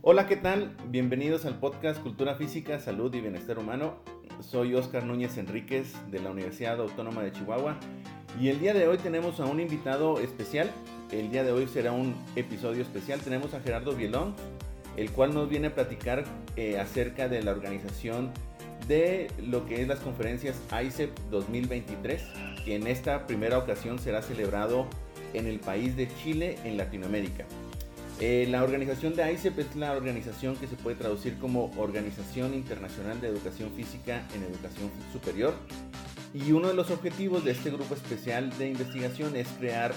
Hola, ¿qué tal? Bienvenidos al podcast Cultura Física, Salud y Bienestar Humano. Soy Oscar Núñez Enríquez de la Universidad Autónoma de Chihuahua y el día de hoy tenemos a un invitado especial. El día de hoy será un episodio especial. Tenemos a Gerardo Bielón, el cual nos viene a platicar eh, acerca de la organización de lo que es las conferencias ICEP 2023, que en esta primera ocasión será celebrado en el país de Chile, en Latinoamérica. Eh, la organización de ICEP es la organización que se puede traducir como Organización Internacional de Educación Física en Educación Superior. Y uno de los objetivos de este grupo especial de investigación es crear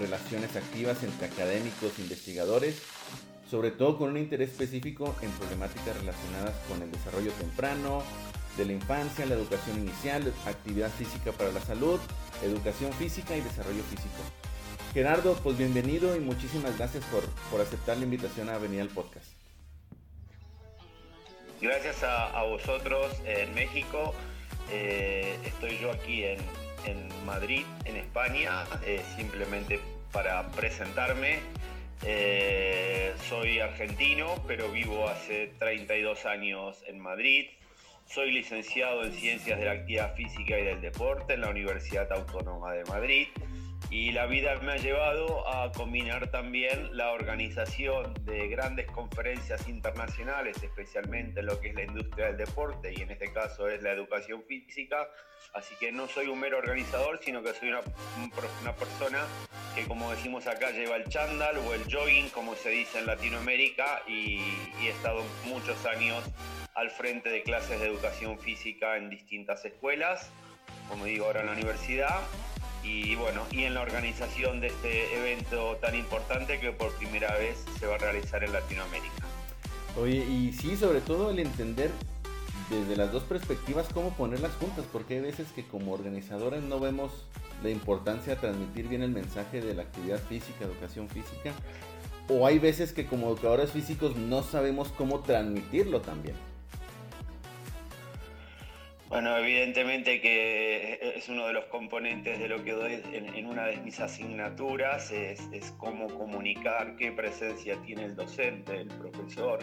relaciones activas entre académicos e investigadores, sobre todo con un interés específico en problemáticas relacionadas con el desarrollo temprano, de la infancia, la educación inicial, actividad física para la salud, educación física y desarrollo físico. Gerardo, pues bienvenido y muchísimas gracias por, aceptar la invitación a venir al podcast. Gracias a, vosotros en México. Eh, estoy yo aquí en, Madrid, en España, eh, simplemente para presentarme. Eh, soy argentino, pero vivo hace 32 años en Madrid. Soy licenciado en Ciencias de la Actividad Física y del Deporte en la Universidad Autónoma de Madrid y la vida me ha llevado a combinar también la organización de grandes conferencias internacionales, especialmente en lo que es la industria del deporte y en este caso es la educación física. Así que no soy un mero organizador, sino que soy una, una persona que, como decimos acá, lleva el chándal o el jogging, como se dice en Latinoamérica, y, y he estado muchos años al frente de clases de educación física en distintas escuelas, como digo ahora en la universidad y bueno, y en la organización de este evento tan importante que por primera vez se va a realizar en Latinoamérica. Oye, y sí, sobre todo el entender desde las dos perspectivas cómo ponerlas juntas, porque hay veces que como organizadores no vemos la importancia de transmitir bien el mensaje de la actividad física, educación física, o hay veces que como educadores físicos no sabemos cómo transmitirlo también. Bueno, evidentemente que es uno de los componentes de lo que doy en, una de mis asignaturas, es, cómo comunicar qué presencia tiene el docente, el profesor,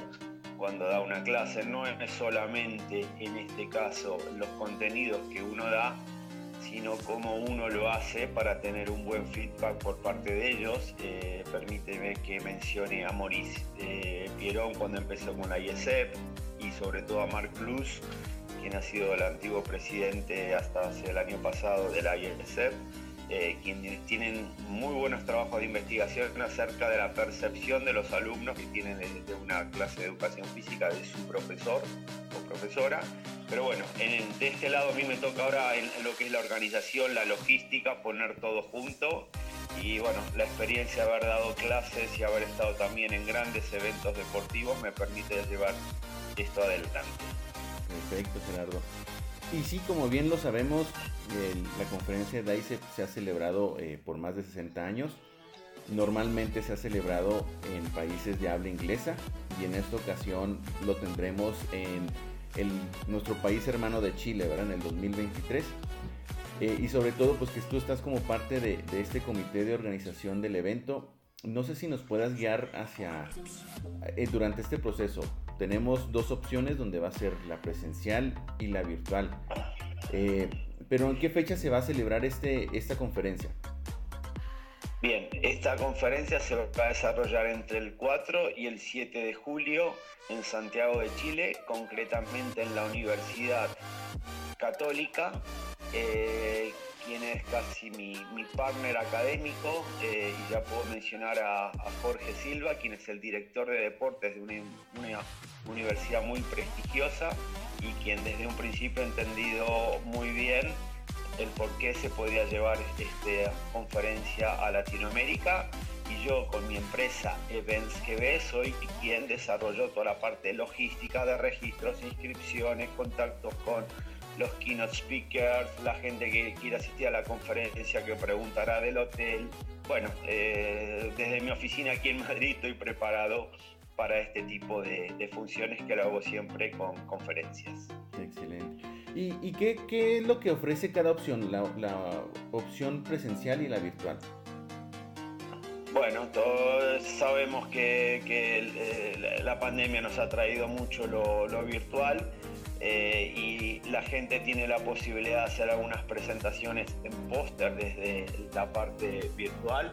cuando da una clase. No es solamente en este caso los contenidos que uno da, sino cómo uno lo hace para tener un buen feedback por parte de ellos. Eh, permíteme que mencione a Maurice eh, Pierón cuando empezó con la IESEP y sobre todo a Marc Luz quien ha sido el antiguo presidente hasta hace el año pasado de la IESEP, eh, quienes tienen muy buenos trabajos de investigación acerca de la percepción de los alumnos que tienen de, una clase de educación física de su profesor o profesora. Pero bueno, en, de este lado a mí me toca ahora lo que es la organización, la logística, poner todo junto y bueno, la experiencia de haber dado clases y haber estado también en grandes eventos deportivos me permite llevar esto adelante. Perfecto, Gerardo. Y sí, como bien lo sabemos, la conferencia de ICEP se ha celebrado eh, por más de 60 años. Normalmente se ha celebrado en países de habla inglesa y en esta ocasión lo tendremos en nuestro país hermano de Chile, ¿verdad? En el 2023. Eh, y sobre todo, pues que tú estás como parte de, de, este comité de organización del evento. No sé si nos puedas guiar hacia, eh, durante este proceso, tenemos dos opciones donde va a ser la presencial y la virtual. Eh, pero ¿en qué fecha se va a celebrar este, esta conferencia? Bien, esta conferencia se va a desarrollar entre el 4 y el 7 de julio en Santiago de Chile, concretamente en la Universidad Católica. Eh, quien es casi mi, partner académico, eh, y ya puedo mencionar a, Jorge Silva, quien es el director de deportes de una, universidad muy prestigiosa y quien desde un principio ha entendido muy bien el por qué se podía llevar esta conferencia a Latinoamérica. Y yo con mi empresa Events GB soy quien desarrolló toda la parte logística de registros, inscripciones, contactos con los keynote speakers, la gente que quiera asistir a la conferencia que preguntará del hotel. Bueno, eh, desde mi oficina aquí en Madrid estoy preparado para este tipo de, funciones que lo hago siempre con conferencias. Excelente. ¿Y, qué, es lo que ofrece cada opción, la, opción presencial y la virtual? Bueno, todos sabemos que, eh, la pandemia nos ha traído mucho lo, virtual eh, y la gente tiene la posibilidad de hacer algunas presentaciones en póster desde la parte virtual,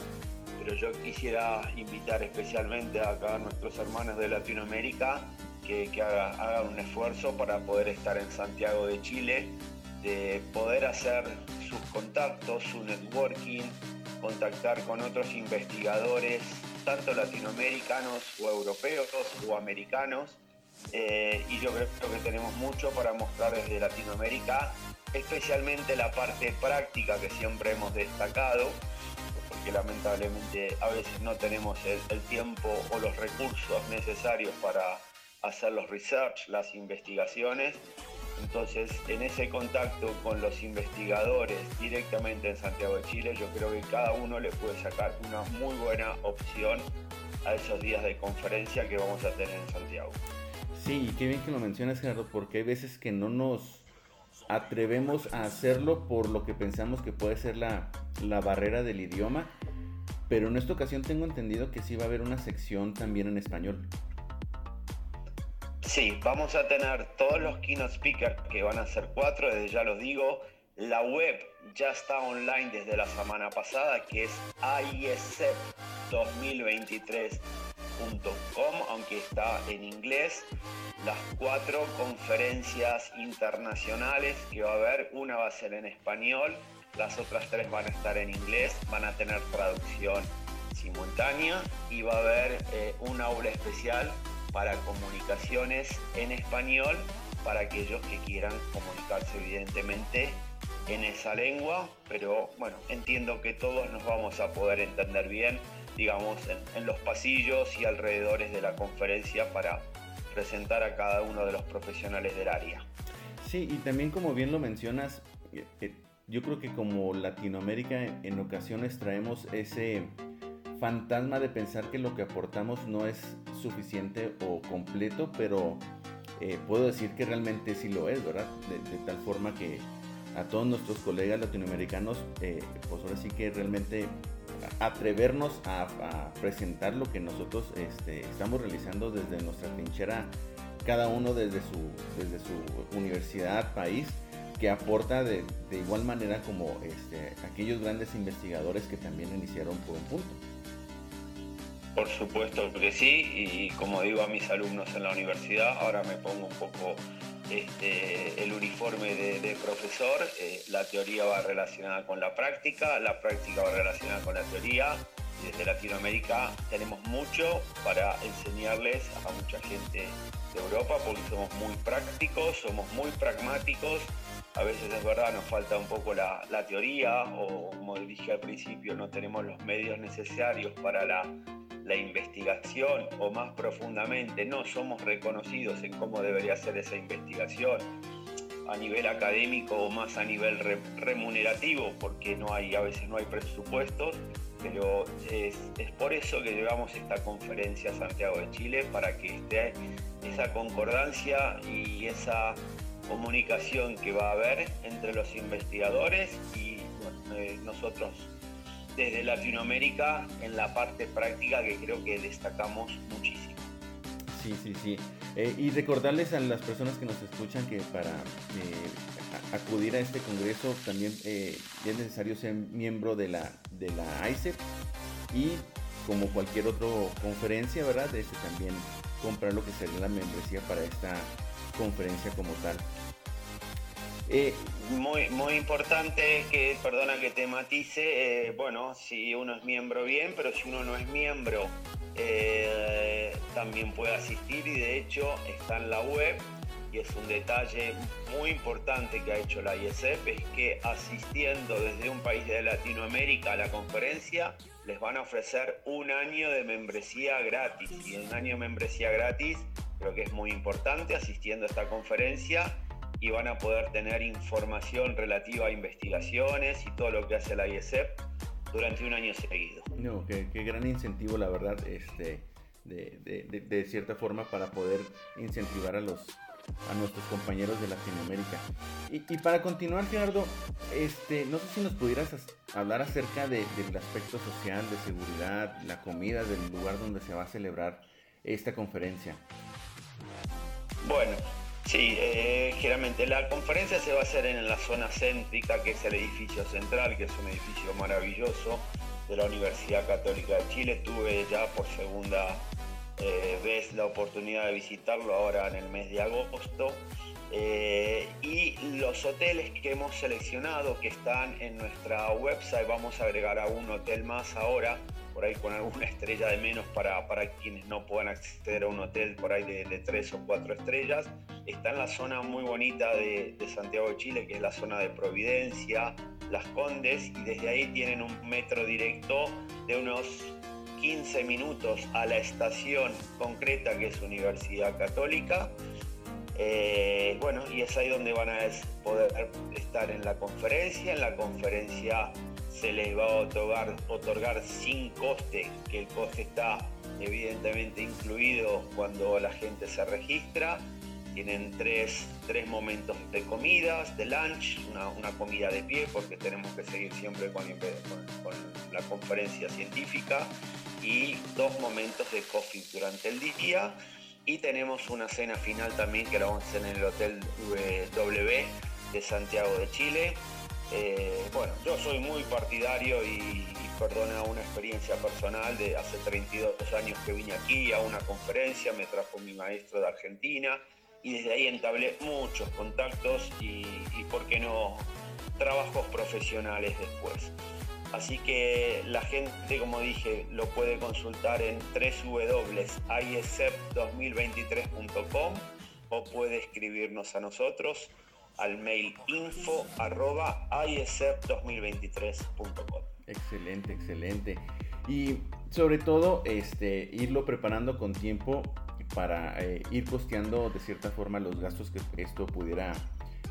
pero yo quisiera invitar especialmente acá a nuestros hermanos de Latinoamérica que, hagan un esfuerzo para poder estar en Santiago de Chile, de poder hacer sus contactos, su networking, contactar con otros investigadores, tanto latinoamericanos o europeos o americanos. Eh, y yo creo que tenemos mucho para mostrar desde Latinoamérica, especialmente la parte práctica que siempre hemos destacado, porque lamentablemente a veces no tenemos el tiempo o los recursos necesarios para hacer los research, las investigaciones. Entonces, en ese contacto con los investigadores directamente en Santiago de Chile, yo creo que cada uno le puede sacar una muy buena opción a esos días de conferencia que vamos a tener en Santiago. Sí, y qué bien que lo mencionas, Gerardo, porque hay veces que no nos atrevemos a hacerlo por lo que pensamos que puede ser la, la barrera del idioma, pero en esta ocasión tengo entendido que sí va a haber una sección también en español. Sí, vamos a tener todos los keynote speakers, que van a ser cuatro, desde ya los digo. La web ya está online desde la semana pasada, que es iesep2023.com, aunque está en inglés. Las cuatro conferencias internacionales que va a haber, una va a ser en español, las otras tres van a estar en inglés, van a tener traducción simultánea y va a haber eh, un aula especial para comunicaciones en español para aquellos que quieran comunicarse evidentemente en esa lengua, pero bueno, entiendo que todos nos vamos a poder entender bien, digamos, en, los pasillos y alrededores de la conferencia para presentar a cada uno de los profesionales del área. Sí, y también como bien lo mencionas, eh, yo creo que como Latinoamérica en ocasiones traemos ese fantasma de pensar que lo que aportamos no es suficiente o completo, pero eh, puedo decir que realmente sí lo es, ¿verdad? De, tal forma que a todos nuestros colegas latinoamericanos, eh, pues ahora sí que realmente atrevernos a, presentar lo que nosotros este, estamos realizando desde nuestra trinchera, cada uno desde su, desde su universidad, país, que aporta de, igual manera como este, aquellos grandes investigadores que también iniciaron por un punto. Por supuesto que sí, y como digo a mis alumnos en la universidad, ahora me pongo un poco este, el uniforme de, profesor, eh, la teoría va relacionada con la práctica, la práctica va relacionada con la teoría, desde Latinoamérica tenemos mucho para enseñarles a mucha gente de Europa, porque somos muy prácticos, somos muy pragmáticos, a veces es verdad, nos falta un poco la, la, teoría o como dije al principio, no tenemos los medios necesarios para la la investigación o más profundamente no somos reconocidos en cómo debería ser esa investigación a nivel académico o más a nivel remunerativo, porque no hay, a veces no hay presupuestos, pero es, por eso que llevamos esta conferencia a Santiago de Chile, para que esté esa concordancia y esa comunicación que va a haber entre los investigadores y eh, nosotros desde Latinoamérica en la parte práctica que creo que destacamos muchísimo. Sí, sí, sí. Eh, y recordarles a las personas que nos escuchan que para eh, acudir a este congreso también eh, es necesario ser miembro de la, de la ICEP y como cualquier otra conferencia, ¿verdad? Este, también comprar lo que sería la membresía para esta conferencia como tal. Eh, muy, muy importante que, perdona que te matice, eh, bueno, si uno es miembro bien, pero si uno no es miembro eh, también puede asistir y de hecho está en la web y es un detalle muy importante que ha hecho la ISF, es que asistiendo desde un país de Latinoamérica a la conferencia, les van a ofrecer un año de membresía gratis. Y un año de membresía gratis creo que es muy importante asistiendo a esta conferencia y van a poder tener información relativa a investigaciones y todo lo que hace la ISEP durante un año seguido. No, qué, gran incentivo, la verdad, este, de, cierta forma para poder incentivar a los, a nuestros compañeros de Latinoamérica. Y, para continuar, Gerardo, este, no sé si nos pudieras hablar acerca del aspecto social, de seguridad, la comida del lugar donde se va a celebrar esta conferencia. Bueno, sí, eh, generalmente la conferencia se va a hacer en la zona céntrica, que es el edificio central, que es un edificio maravilloso de la Universidad Católica de Chile. Tuve ya por segunda eh, vez la oportunidad de visitarlo ahora en el mes de agosto. Eh, y los hoteles que hemos seleccionado que están en nuestra website, vamos a agregar a un hotel más ahora, por ahí con alguna estrella de menos para, para quienes no puedan acceder a un hotel por ahí de, tres o cuatro estrellas. Está en la zona muy bonita de, Santiago de Chile, que es la zona de Providencia, Las Condes, y desde ahí tienen un metro directo de unos 15 minutos a la estación concreta que es Universidad Católica. Eh, bueno, y es ahí donde van a poder estar en la conferencia. En la conferencia se les va a otorgar, sin coste, que el coste está evidentemente incluido cuando la gente se registra. Tienen tres, momentos de comidas, de lunch, una, comida de pie, porque tenemos que seguir siempre con, la conferencia científica, y dos momentos de coffee durante el día. Y tenemos una cena final también que la vamos a hacer en el Hotel W de Santiago de Chile eh, bueno, yo soy muy partidario y, perdona una experiencia personal de hace 32 años que vine aquí a una conferencia, me trajo mi maestro de Argentina y desde ahí entablé muchos contactos y, ¿por qué no?, trabajos profesionales después. Así que la gente, como dije, lo puede consultar en www.isep2023.com o puede escribirnos a nosotros al mail info arroba 2023com Excelente, excelente. Y sobre todo, este, irlo preparando con tiempo para eh, ir costeando de cierta forma los gastos que esto pudiera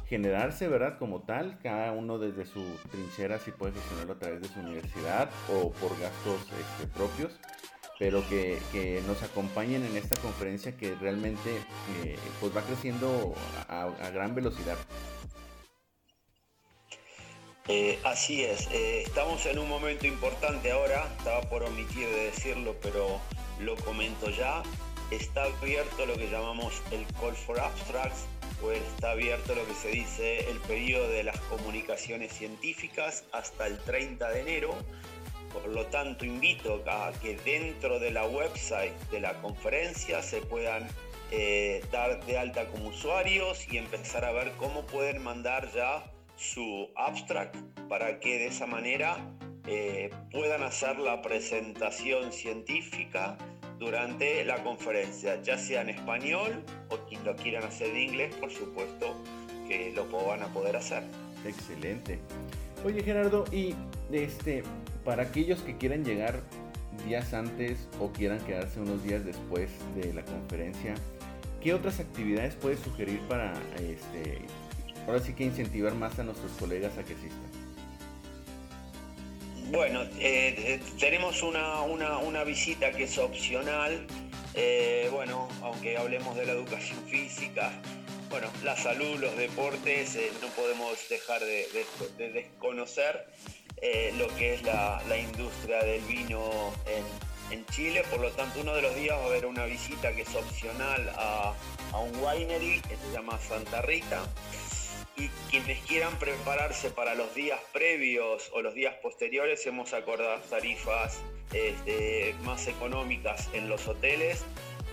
generarse, ¿verdad? Como tal, cada uno desde su trinchera si puede gestionarlo a través de su universidad o por gastos este, propios pero que, nos acompañen en esta conferencia que realmente eh, pues va creciendo a, gran velocidad. Eh, así es, eh, estamos en un momento importante ahora, estaba por omitir de decirlo, pero lo comento ya. Está abierto lo que llamamos el Call for Abstracts, pues está abierto lo que se dice el periodo de las comunicaciones científicas hasta el 30 de enero por lo tanto, invito a que dentro de la website de la conferencia se puedan eh, dar de alta como usuarios y empezar a ver cómo pueden mandar ya su abstract para que de esa manera eh, puedan hacer la presentación científica durante la conferencia, ya sea en español o quien lo quieran hacer en inglés, por supuesto que lo van a poder hacer. Excelente. Oye Gerardo, y este, para aquellos que quieran llegar días antes o quieran quedarse unos días después de la conferencia, ¿qué otras actividades puedes sugerir para este, ahora sí que incentivar más a nuestros colegas a que asistan? Bueno, eh, eh, tenemos una, visita que es opcional. Eh, bueno, aunque hablemos de la educación física, bueno, la salud, los deportes, no podemos dejar de desconocer eh, lo que es la, industria del vino en, Chile. Por lo tanto, uno de los días va a haber una visita que es opcional a, un winery que se llama Santa Rita. Y quienes quieran prepararse para los días previos o los días posteriores, hemos acordado tarifas este, más económicas en los hoteles.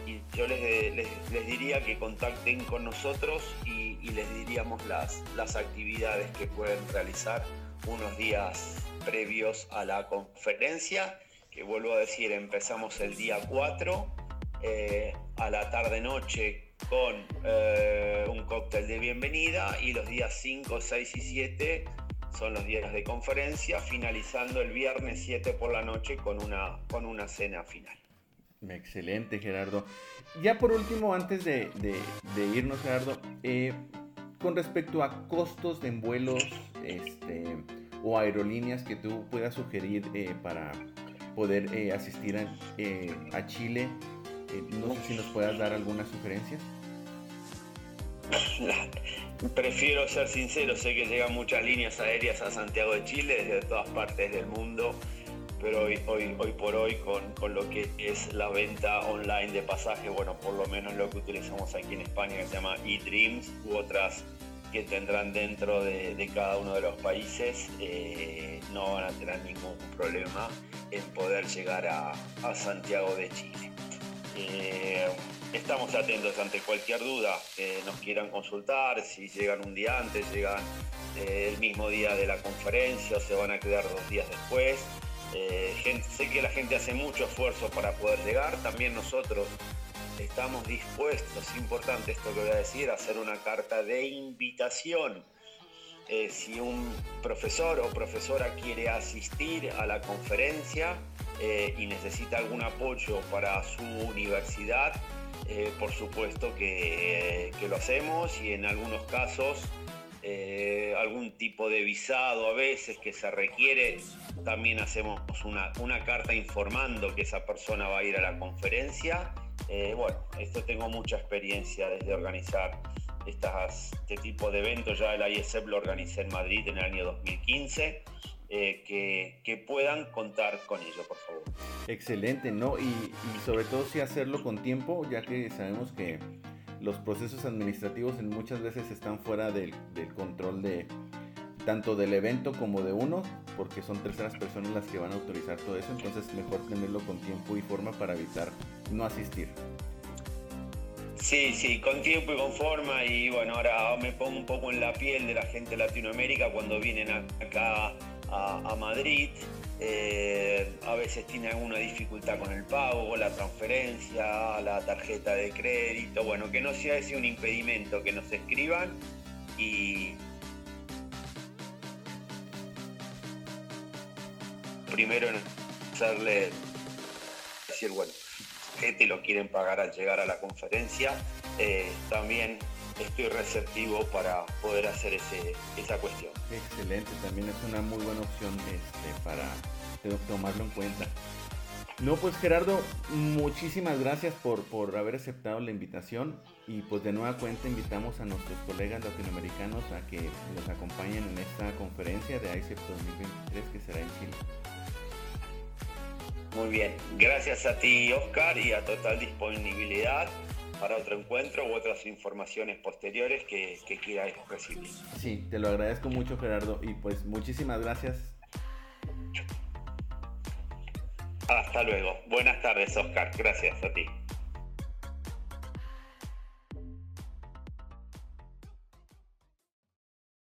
Y yo les, diría que contacten con nosotros y, les diríamos las, las actividades que pueden realizar unos días previos a la conferencia, que vuelvo a decir, empezamos el día 4 eh, a la tarde-noche con eh, un cóctel de bienvenida y los días 5, 6 y 7 son los días de conferencia, finalizando el viernes 7 por la noche con una, con una cena final. Excelente, Gerardo. Ya por último, antes de, irnos, Gerardo, eh, con respecto a costos de vuelos este, o aerolíneas que tú puedas sugerir eh, para poder eh, asistir a, eh, Chile, no sé si nos puedas dar algunas sugerencias. prefiero ser sincero, sé que llegan muchas líneas aéreas a Santiago de Chile desde todas partes del mundo, pero hoy, hoy, hoy por hoy con, con, lo que es la venta online de pasajes, bueno, por lo menos lo que utilizamos aquí en España que se llama eDreams u otras que tendrán dentro de, cada uno de los países, eh, no van a tener ningún problema en poder llegar a, Santiago de Chile. Eh, estamos atentos ante cualquier duda que nos quieran consultar, si llegan un día antes, llegan eh, el mismo día de la conferencia o se van a quedar dos días después. Sé que la gente hace mucho esfuerzo para poder llegar, también nosotros estamos dispuestos, es importante esto que voy a decir, a hacer una carta de invitación. Eh, si un profesor o profesora quiere asistir a la conferencia eh, y necesita algún apoyo para su universidad, eh, por supuesto que, lo hacemos y en algunos casos algún tipo de visado a veces que se requiere, también hacemos una, una carta informando que esa persona va a ir a la conferencia eh, bueno, esto tengo mucha experiencia desde organizar este tipo de eventos. Ya el ISF lo organicé en Madrid en el año 2015. Eh, que, puedan contar con ello, por favor. Excelente, ¿no? Y, sobre todo si hacerlo con tiempo, ya que sabemos que los procesos administrativos muchas veces están fuera del, del control de, tanto del evento como de uno, porque son terceras personas las que van a autorizar todo eso, entonces mejor tenerlo con tiempo y forma para evitar no asistir. Sí, sí, con tiempo y con forma y bueno, ahora me pongo un poco en la piel de la gente de Latinoamérica cuando vienen acá a, Madrid. Eh, a veces tienen alguna dificultad con el pago, la transferencia, la tarjeta de crédito. Bueno, que no sea ese un impedimento, que nos escriban y, primero en hacerle decir, bueno, que te lo quieren pagar al llegar a la conferencia, eh, también estoy receptivo para poder hacer ese, esa cuestión. Excelente, también es una muy buena opción este, para tomarlo en cuenta. No, pues Gerardo, muchísimas gracias por, por haber aceptado la invitación y pues de nueva cuenta invitamos a nuestros colegas latinoamericanos a que nos acompañen en esta conferencia de ICEP 2023 que será en Chile. Muy bien, gracias a ti Oscar y a total disponibilidad para otro encuentro u otras informaciones posteriores que, que quieras recibir. Sí, te lo agradezco mucho Gerardo y pues muchísimas gracias. Hasta luego. Buenas tardes Oscar, gracias a ti.